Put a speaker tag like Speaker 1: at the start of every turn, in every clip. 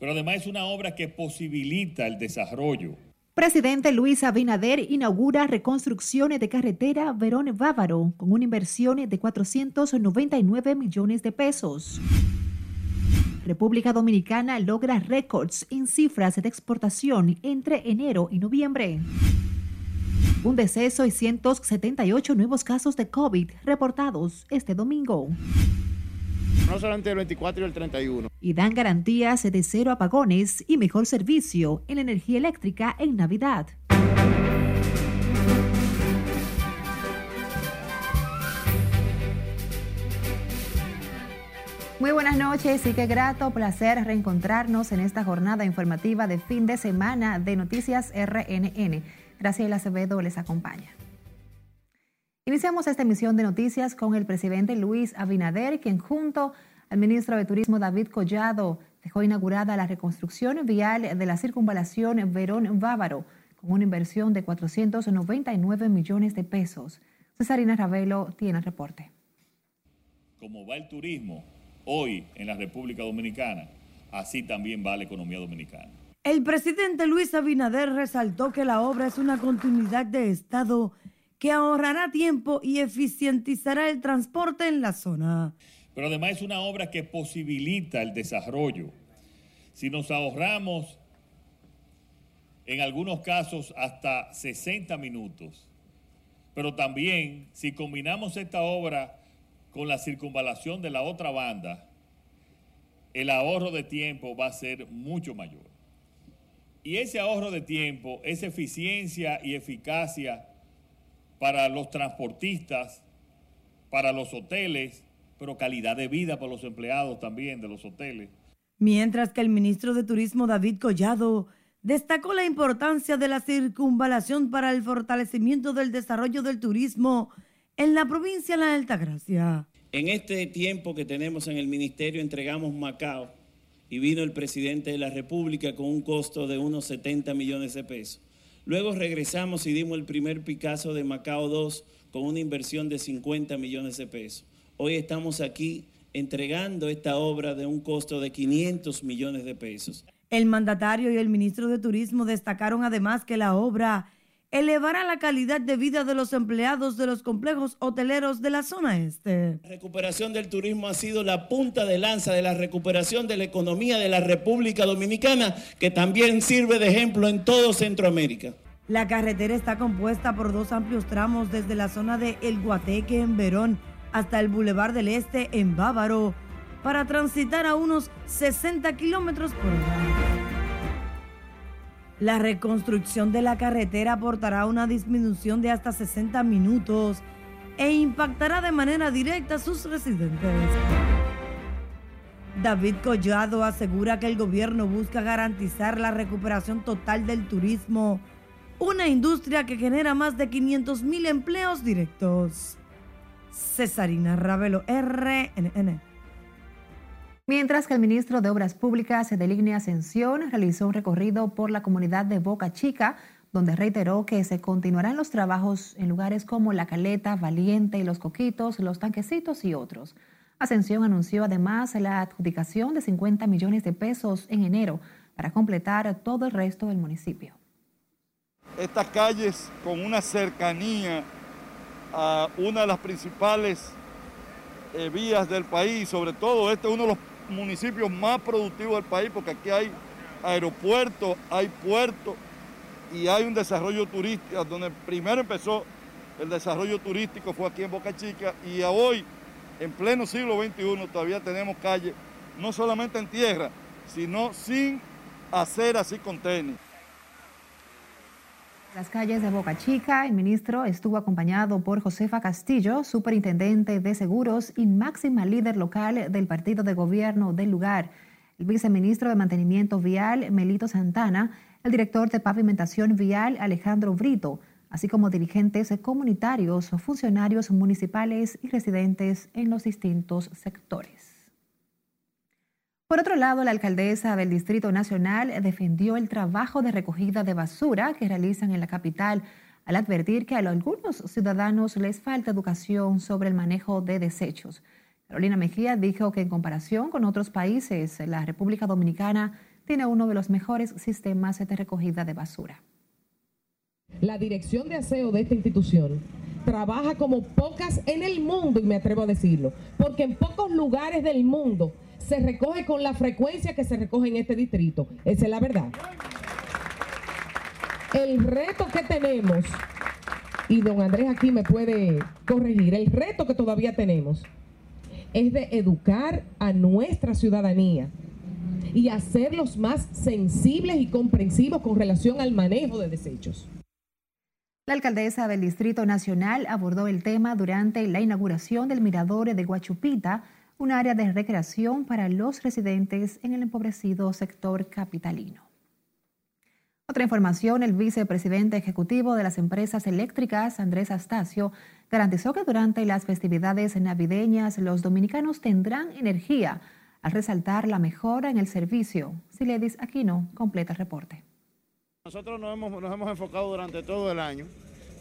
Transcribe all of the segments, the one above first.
Speaker 1: pero además es una obra que posibilita el desarrollo.
Speaker 2: Presidente Luis Abinader inaugura reconstrucciones de carretera Verón Bávaro con una inversión de 499 millones de pesos. República Dominicana logra récords en cifras de exportación entre enero y noviembre. Un deceso y 178 nuevos casos de COVID reportados este domingo.
Speaker 3: No solamente el 24 y el 31.
Speaker 2: Y dan garantías de cero apagones y mejor servicio en la energía eléctrica en Navidad. Muy buenas noches y qué grato placer reencontrarnos en esta jornada informativa de fin de semana de Noticias RNN. Graciela Acevedo les acompaña. Iniciamos esta emisión de noticias con el presidente Luis Abinader, quien junto al ministro de Turismo David Collado dejó inaugurada la reconstrucción vial de la circunvalación Verón-Bávaro con una inversión de 499 millones de pesos. Cesarina Ravelo tiene el reporte.
Speaker 1: Como va el turismo, hoy en la República Dominicana, así también va la economía dominicana.
Speaker 4: El presidente Luis Abinader resaltó que la obra es una continuidad de Estado que ahorrará tiempo y eficientizará el transporte en la zona.
Speaker 1: Pero además es una obra que posibilita el desarrollo. Si nos ahorramos, en algunos casos, hasta 60 minutos, pero también si combinamos esta obra con la circunvalación de la otra banda, el ahorro de tiempo va a ser mucho mayor. Y ese ahorro de tiempo, esa eficiencia y eficacia para los transportistas, para los hoteles, pero calidad de vida para los empleados también de los hoteles.
Speaker 4: Mientras que el ministro de Turismo David Collado destacó la importancia de la circunvalación para el fortalecimiento del desarrollo del turismo en la provincia de la Altagracia.
Speaker 5: En este tiempo que tenemos en el ministerio entregamos Macao y vino el presidente de la República con un costo de unos 70 millones de pesos. Luego regresamos y dimos el primer Picasso de Macao 2 con una inversión de 50 millones de pesos. Hoy estamos aquí entregando esta obra de un costo de 500 millones de pesos.
Speaker 4: El mandatario y el ministro de Turismo destacaron además que la obra elevará la calidad de vida de los empleados de los complejos hoteleros de la zona este.
Speaker 5: La recuperación del turismo ha sido la punta de lanza de la recuperación de la economía de la República Dominicana, que también sirve de ejemplo en todo Centroamérica.
Speaker 4: La carretera está compuesta por dos amplios tramos desde la zona de El Guateque en Verón hasta el Boulevard del Este en Bávaro, para transitar a unos 60 kilómetros por hora. La reconstrucción de la carretera aportará una disminución de hasta 60 minutos e impactará de manera directa a sus residentes. David Collado asegura que el gobierno busca garantizar la recuperación total del turismo, una industria que genera más de 500 mil empleos directos. Cesarina Ravelo, RNN.
Speaker 2: Mientras que el ministro de Obras Públicas, Deligne Ascensión, realizó un recorrido por la comunidad de Boca Chica, donde reiteró que se continuarán los trabajos en lugares como La Caleta, Valiente y Los Coquitos, Los Tanquecitos y otros. Ascensión anunció además la adjudicación de 50 millones de pesos en enero para completar todo el resto del municipio.
Speaker 6: Estas calles con una cercanía a una de las principales eh, vías del país, sobre todo este es uno de los municipios más productivos del país porque aquí hay aeropuertos, hay puertos y hay un desarrollo turístico, donde primero empezó el desarrollo turístico fue aquí en Boca Chica y hoy, en pleno siglo XXI, todavía tenemos calles, no solamente en tierra, sino sin aceras y con tenis.
Speaker 2: Las calles de Boca Chica, el ministro estuvo acompañado por Josefa Castillo, superintendente de seguros y máxima líder local del partido de gobierno del lugar, el viceministro de Mantenimiento Vial, Melito Santana, el director de Pavimentación Vial, Alejandro Brito, así como dirigentes comunitarios, funcionarios municipales y residentes en los distintos sectores. Por otro lado, la alcaldesa del Distrito Nacional defendió el trabajo de recogida de basura que realizan en la capital al advertir que a algunos ciudadanos les falta educación sobre el manejo de desechos. Carolina Mejía dijo que en comparación con otros países, la República Dominicana tiene uno de los mejores sistemas de recogida de basura.
Speaker 7: La dirección de aseo de esta institución trabaja como pocas en el mundo, y me atrevo a decirlo, porque en pocos lugares del mundo se recoge con la frecuencia que se recoge en este distrito. Esa es la verdad. El reto que tenemos, y don Andrés aquí me puede corregir, el reto que todavía tenemos es de educar a nuestra ciudadanía y hacerlos más sensibles y comprensivos con relación al manejo de desechos.
Speaker 2: La alcaldesa del Distrito Nacional abordó el tema durante la inauguración del Mirador de Guachupita, un área de recreación para los residentes en el empobrecido sector capitalino. Otra información, el vicepresidente ejecutivo de las empresas eléctricas, Andrés Astacio, garantizó que durante las festividades navideñas los dominicanos tendrán energía, al resaltar la mejora en el servicio. Siledis Aquino completa el reporte.
Speaker 3: Nosotros nos hemos, nos hemos enfocado durante todo el año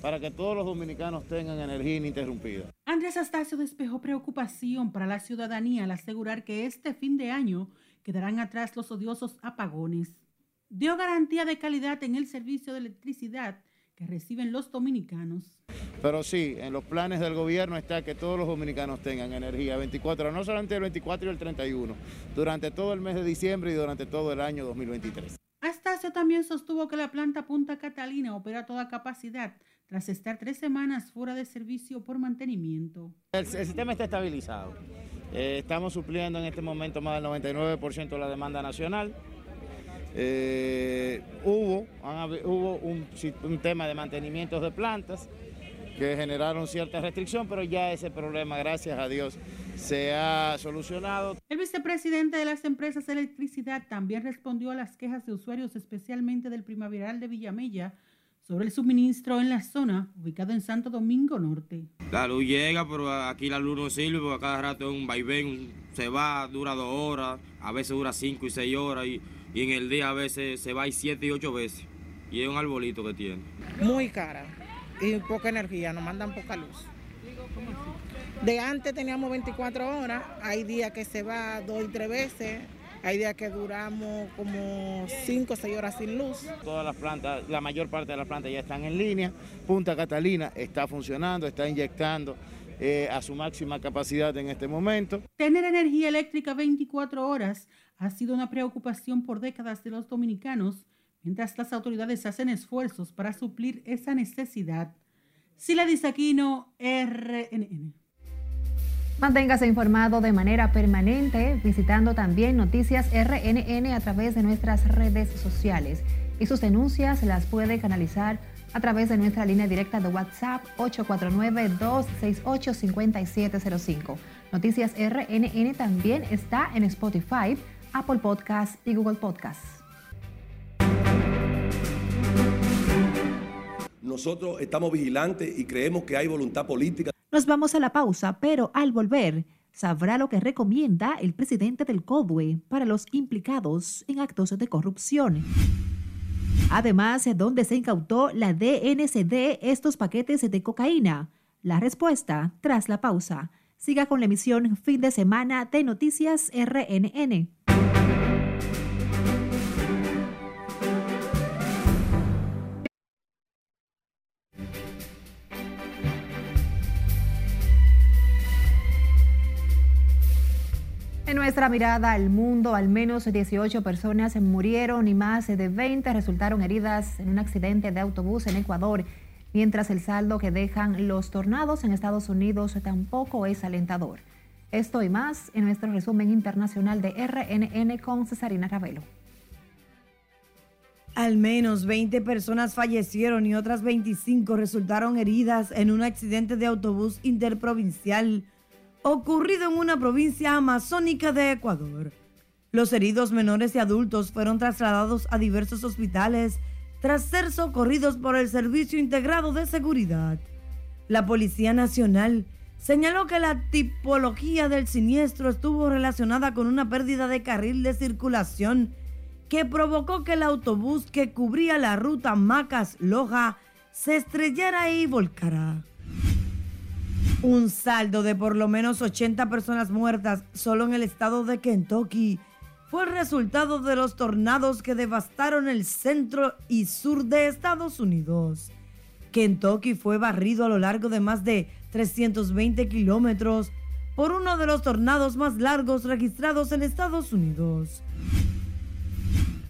Speaker 3: para que todos los dominicanos tengan energía ininterrumpida.
Speaker 8: Andrés Astacio despejó preocupación para la ciudadanía al asegurar que este fin de año quedarán atrás los odiosos apagones. Dio garantía de calidad en el servicio de electricidad que reciben los dominicanos.
Speaker 3: Pero sí, en los planes del gobierno está que todos los dominicanos tengan energía 24, no solamente el 24 y el 31, durante todo el mes de diciembre y durante todo el año 2023.
Speaker 8: Astacio también sostuvo que la planta Punta Catalina opera a toda capacidad tras estar tres semanas fuera de servicio por mantenimiento.
Speaker 3: El, sistema está estabilizado. Eh, estamos supliendo en este momento más del 99% de la demanda nacional. Eh, hubo hubo un, un tema de mantenimientos de plantas que generaron cierta restricción, pero ya ese problema, gracias a Dios, se ha solucionado.
Speaker 8: El vicepresidente de las empresas de electricidad también respondió a las quejas de usuarios, especialmente del primaveral de Villamella, sobre el suministro en la zona ubicada en Santo Domingo Norte.
Speaker 9: La luz llega, pero aquí la luz no sirve porque a cada rato es un vaivén, se va, dura dos horas, a veces dura cinco y seis horas y, y en el día a veces se va y siete y ocho veces. Y es un arbolito que tiene.
Speaker 10: Muy cara y poca energía, nos mandan poca luz. De antes teníamos 24 horas, hay días que se va dos y tres veces, hay días que duramos como 5 o 6 horas sin luz.
Speaker 3: Todas las plantas, la mayor parte de las plantas ya están en línea. Punta Catalina está funcionando, está inyectando eh, a su máxima capacidad en este momento.
Speaker 8: Tener energía eléctrica 24 horas ha sido una preocupación por décadas de los dominicanos mientras las autoridades hacen esfuerzos para suplir esa necesidad. Sila Disaquino, RNN.
Speaker 2: Manténgase informado de manera permanente visitando también Noticias RNN a través de nuestras redes sociales y sus denuncias las puede canalizar a través de nuestra línea directa de WhatsApp 849-268-5705. Noticias RNN también está en Spotify, Apple Podcasts y Google Podcasts.
Speaker 11: Nosotros estamos vigilantes y creemos que hay voluntad política.
Speaker 2: Nos vamos a la pausa, pero al volver sabrá lo que recomienda el presidente del CODUE para los implicados en actos de corrupción. Además, ¿dónde se incautó la DNCD estos paquetes de cocaína? La respuesta tras la pausa. Siga con la emisión fin de semana de Noticias RNN. Nuestra mirada al mundo, al menos 18 personas murieron y más de 20 resultaron heridas en un accidente de autobús en Ecuador, mientras el saldo que dejan los tornados en Estados Unidos tampoco es alentador. Esto y más en nuestro resumen internacional de RNN con Cesarina Ravelo.
Speaker 4: Al menos 20 personas fallecieron y otras 25 resultaron heridas en un accidente de autobús interprovincial ocurrido en una provincia amazónica de Ecuador. Los heridos menores y adultos fueron trasladados a diversos hospitales tras ser socorridos por el Servicio Integrado de Seguridad. La Policía Nacional señaló que la tipología del siniestro estuvo relacionada con una pérdida de carril de circulación que provocó que el autobús que cubría la ruta Macas-Loja se estrellara y volcara. Un saldo de por lo menos 80 personas muertas solo en el estado de Kentucky fue el resultado de los tornados que devastaron el centro y sur de Estados Unidos. Kentucky fue barrido a lo largo de más de 320 kilómetros por uno de los tornados más largos registrados en Estados Unidos.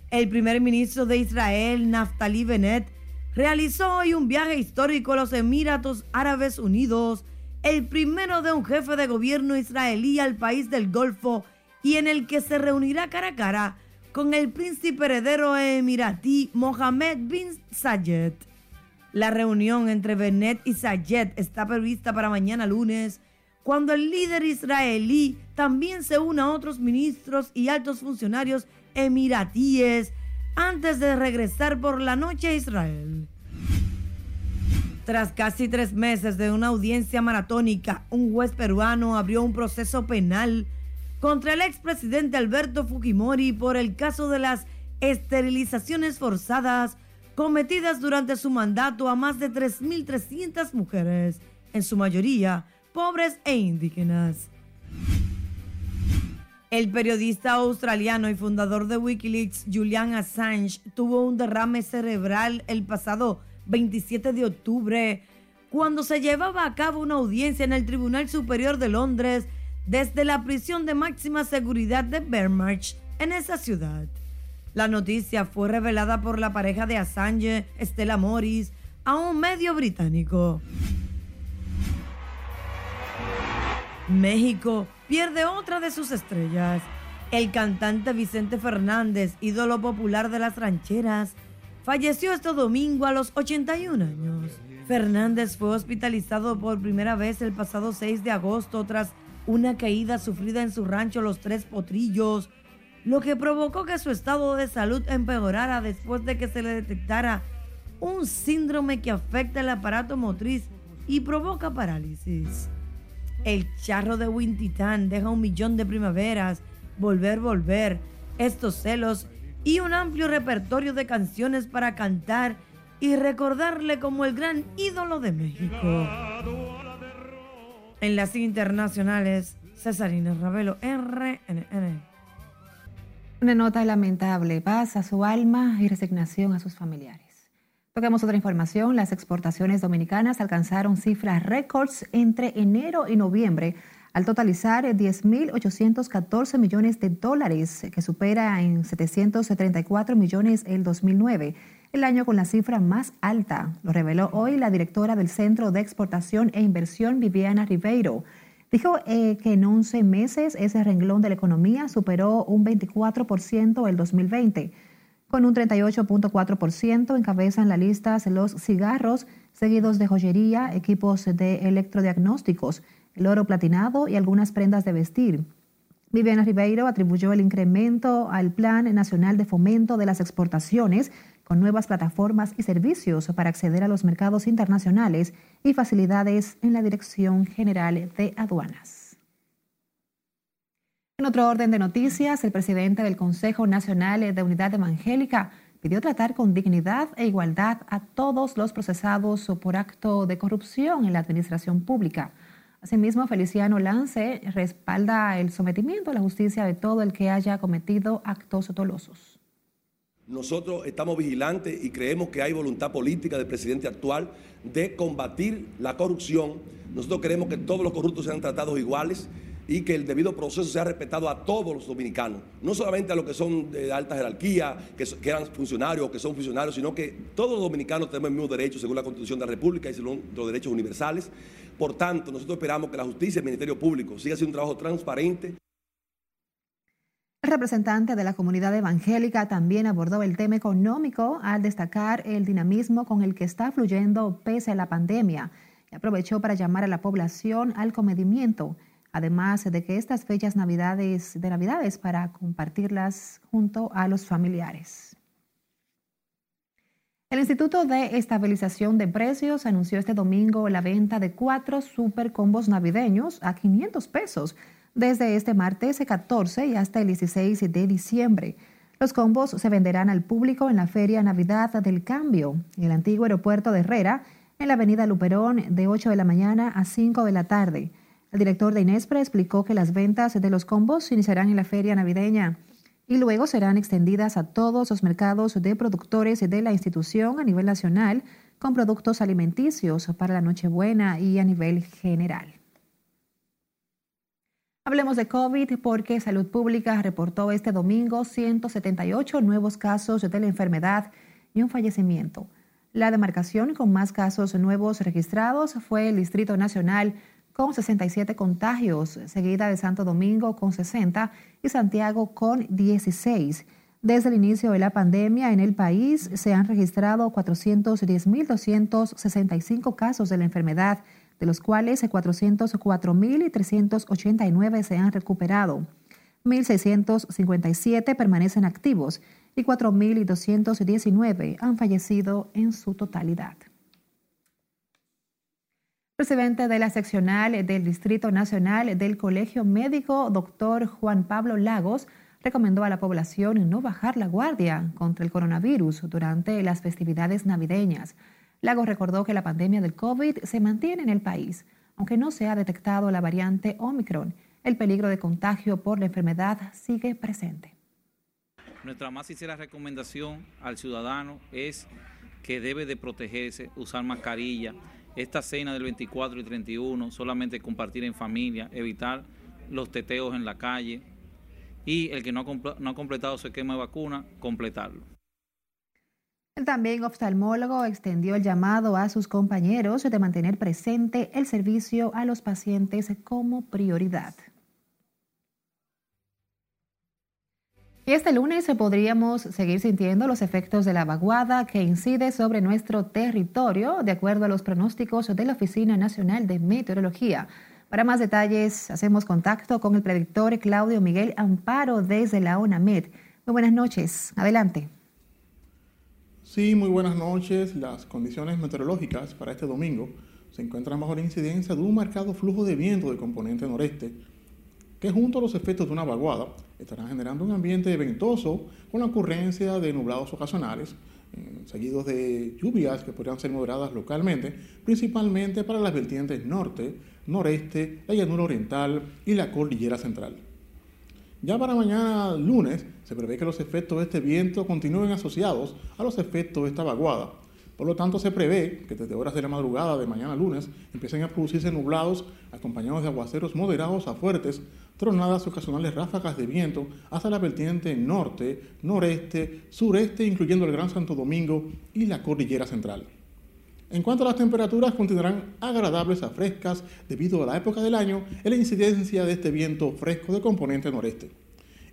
Speaker 4: El primer ministro de Israel, Naftali Bennett, realizó hoy un viaje histórico a los Emiratos Árabes Unidos, el primero de un jefe de gobierno israelí al país del Golfo y en el que se reunirá cara a cara con el príncipe heredero emiratí Mohammed bin Zayed. La reunión entre Bennett y Zayed está prevista para mañana lunes, cuando el líder israelí también se una a otros ministros y altos funcionarios emiratíes antes de regresar por la noche a Israel. Tras casi tres meses de una audiencia maratónica, un juez peruano abrió un proceso penal contra el expresidente Alberto Fujimori por el caso de las esterilizaciones forzadas cometidas durante su mandato a más de 3.300 mujeres, en su mayoría pobres e indígenas. El periodista australiano y fundador de Wikileaks, Julian Assange, tuvo un derrame cerebral el pasado 27 de octubre cuando se llevaba a cabo una audiencia en el Tribunal Superior de Londres desde la prisión de máxima seguridad de Bermarch en esa ciudad. La noticia fue revelada por la pareja de Assange, Stella Morris, a un medio británico. México pierde otra de sus estrellas. El cantante Vicente Fernández, ídolo popular de las rancheras, falleció este domingo a los 81 años. Fernández fue hospitalizado por primera vez el pasado 6 de agosto tras una caída sufrida en su rancho Los Tres Potrillos, lo que provocó que su estado de salud empeorara después de que se le detectara un síndrome que afecta el aparato motriz y provoca parálisis. El charro de Wintitán deja un millón de primaveras, Volver, Volver, Estos celos y un amplio repertorio de canciones para cantar y recordarle como el gran ídolo de México. En las internacionales, Cesarina Ravelo, RNN.
Speaker 2: Una nota lamentable, paz a su alma y resignación a sus familiares. Toquemos otra información. Las exportaciones dominicanas alcanzaron cifras récords entre enero y noviembre al totalizar 10.814 millones de dólares, que supera en 734 millones el 2009, el año con la cifra más alta. Lo reveló hoy la directora del Centro de Exportación e Inversión, Viviana Ribeiro. Dijo eh, que en 11 meses ese renglón de la economía superó un 24% el 2020. Con un 38.4% encabezan la lista los cigarros, seguidos de joyería, equipos de electrodiagnósticos, el oro platinado y algunas prendas de vestir. Viviana Ribeiro atribuyó el incremento al Plan Nacional de Fomento de las Exportaciones con nuevas plataformas y servicios para acceder a los mercados internacionales y facilidades en la Dirección General de Aduanas. En otro orden de noticias, el presidente del Consejo Nacional de Unidad Evangélica pidió tratar con dignidad e igualdad a todos los procesados por acto de corrupción en la administración pública. Asimismo, Feliciano Lance respalda el sometimiento a la justicia de todo el que haya cometido actos dolosos.
Speaker 11: Nosotros estamos vigilantes y creemos que hay voluntad política del presidente actual de combatir la corrupción. Nosotros queremos que todos los corruptos sean tratados iguales y que el debido proceso sea respetado a todos los dominicanos, no solamente a los que son de alta jerarquía, que, eran funcionarios o que son funcionarios, sino que todos los dominicanos tenemos el mismo derecho según la Constitución de la República y según los derechos universales. Por tanto, nosotros esperamos que la justicia y el Ministerio Público siga haciendo un trabajo transparente.
Speaker 2: El representante de la comunidad evangélica también abordó el tema económico al destacar el dinamismo con el que está fluyendo pese a la pandemia y aprovechó para llamar a la población al comedimiento, además de que estas fechas navidades, de navidades para compartirlas junto a los familiares. El Instituto de Estabilización de Precios anunció este domingo la venta de cuatro super combos navideños a 500 pesos desde este martes 14 y hasta el 16 de diciembre. Los combos se venderán al público en la Feria Navidad del Cambio, en el antiguo aeropuerto de Herrera, en la avenida Luperón, de 8 de la mañana a 5 de la tarde. El director de Inespre explicó que las ventas de los combos iniciarán en la feria navideña y luego serán extendidas a todos los mercados de productores de la institución a nivel nacional con productos alimenticios para la Nochebuena y a nivel general. Hablemos de COVID porque Salud Pública reportó este domingo 178 nuevos casos de la enfermedad y un fallecimiento. La demarcación con más casos nuevos registrados fue el Distrito Nacional con 67 contagios, seguida de Santo Domingo con 60 y Santiago con 16. Desde el inicio de la pandemia en el país se han registrado 410.265 casos de la enfermedad de los cuales 404.389 se han recuperado. 1.657 permanecen activos y 4.219 han fallecido en su totalidad. Presidente de la seccional del Distrito Nacional del Colegio Médico, doctor Juan Pablo Lagos, recomendó a la población no bajar la guardia contra el coronavirus durante las festividades navideñas. Lagos recordó que la pandemia del COVID se mantiene en el país, aunque no se ha detectado la variante Omicron. El peligro de contagio por la enfermedad sigue presente.
Speaker 12: Nuestra más sincera recomendación al ciudadano es que debe de protegerse, usar mascarilla. Esta cena del 24 y 31 solamente compartir en familia, evitar los teteos en la calle y el que no ha, completado su esquema de vacuna, completarlo.
Speaker 2: El también oftalmólogo extendió el llamado a sus compañeros de mantener presente el servicio a los pacientes como prioridad. Y este lunes podríamos seguir sintiendo los efectos de la vaguada que incide sobre nuestro territorio, de acuerdo a los pronósticos de la Oficina Nacional de Meteorología. Para más detalles, hacemos contacto con el predictor Claudio Miguel Amparo desde la ONAMED. Muy buenas noches. Adelante.
Speaker 13: Sí, muy buenas noches. Las condiciones meteorológicas para este domingo se encuentran bajo la incidencia de un marcado flujo de viento de componente noreste, que junto a los efectos de una vaguada estarán generando un ambiente ventoso con la ocurrencia de nublados ocasionales, eh, seguidos de lluvias que podrían ser moderadas localmente, principalmente para las vertientes norte, noreste, la llanura oriental y la cordillera central. Ya para mañana lunes se prevé que los efectos de este viento continúen asociados a los efectos de esta vaguada. Por lo tanto, se prevé que desde horas de la madrugada de mañana lunes empiecen a producirse nublados acompañados de aguaceros moderados a fuertes, tronadas ocasionales ráfagas de viento hasta la vertiente norte, noreste, sureste, incluyendo el Gran Santo Domingo y la cordillera central. En cuanto a las temperaturas, continuarán agradables a frescas debido a la época del año y la incidencia de este viento fresco de componente noreste.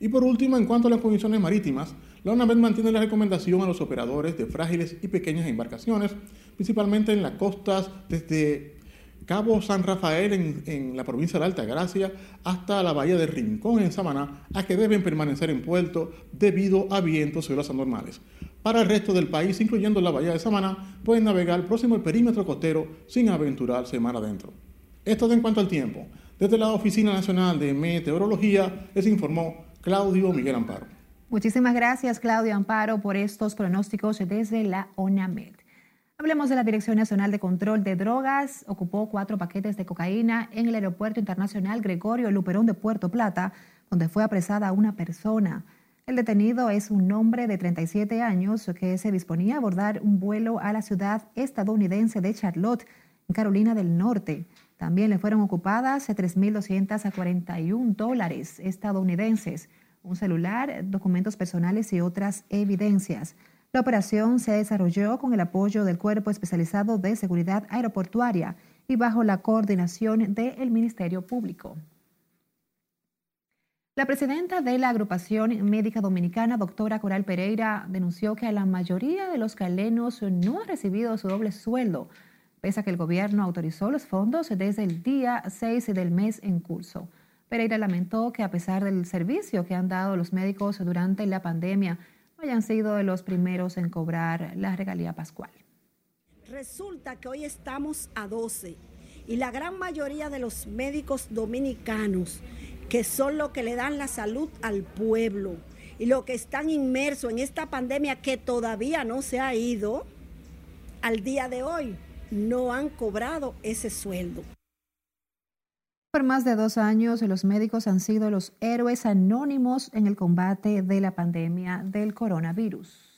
Speaker 13: Y por último, en cuanto a las condiciones marítimas, la UNAMED mantiene la recomendación a los operadores de frágiles y pequeñas embarcaciones, principalmente en las costas desde Cabo San Rafael en, en, la provincia de Alta Gracia hasta la bahía de Rincón en Samaná, a que deben permanecer en puerto debido a vientos y olas anormales. Para el resto del país, incluyendo la bahía de Samaná, pueden navegar próximo al perímetro costero sin aventurarse mar adentro. Esto en cuanto al tiempo. Desde la Oficina Nacional de Meteorología les informó Claudio Miguel Amparo.
Speaker 2: Muchísimas gracias, Claudio Amparo, por estos pronósticos desde la ONAMED. Hablemos de la Dirección Nacional de Control de Drogas. Ocupó cuatro paquetes de cocaína en el Aeropuerto Internacional Gregorio Luperón de Puerto Plata, donde fue apresada una persona. El detenido es un hombre de 37 años que se disponía a abordar un vuelo a la ciudad estadounidense de Charlotte, en Carolina del Norte. También le fueron ocupadas 3.241 dólares estadounidenses, un celular, documentos personales y otras evidencias. La operación se desarrolló con el apoyo del Cuerpo Especializado de Seguridad Aeroportuaria y bajo la coordinación del Ministerio Público. La presidenta de la Agrupación Médica Dominicana, doctora Coral Pereira, denunció que la mayoría de los calenos no ha recibido su doble sueldo, pese que el gobierno autorizó los fondos desde el día 6 del mes en curso. Pereira lamentó que a pesar del servicio que han dado los médicos durante la pandemia, hayan sido los primeros en cobrar la regalía pascual.
Speaker 14: Resulta que hoy estamos a 12 y la gran mayoría de los médicos dominicanos, que son los que le dan la salud al pueblo y los que están inmersos en esta pandemia que todavía no se ha ido, al día de hoy no han cobrado ese sueldo.
Speaker 2: Por más de dos años, los médicos han sido los héroes anónimos en el combate de la pandemia del coronavirus.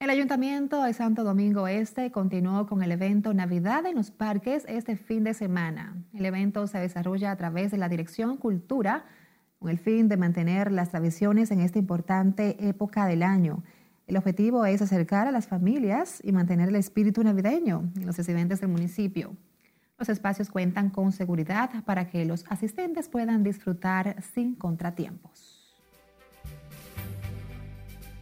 Speaker 2: El Ayuntamiento de Santo Domingo Este continuó con el evento Navidad en los Parques este fin de semana. El evento se desarrolla a través de la Dirección Cultura con el fin de mantener las tradiciones en esta importante época del año. El objetivo es acercar a las familias y mantener el espíritu navideño en los residentes del municipio. Los espacios cuentan con seguridad para que los asistentes puedan disfrutar sin contratiempos.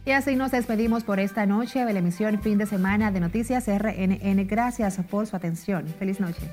Speaker 2: Y así nos despedimos por esta noche de la emisión fin de semana de Noticias RNN. Gracias por su atención. Feliz noche.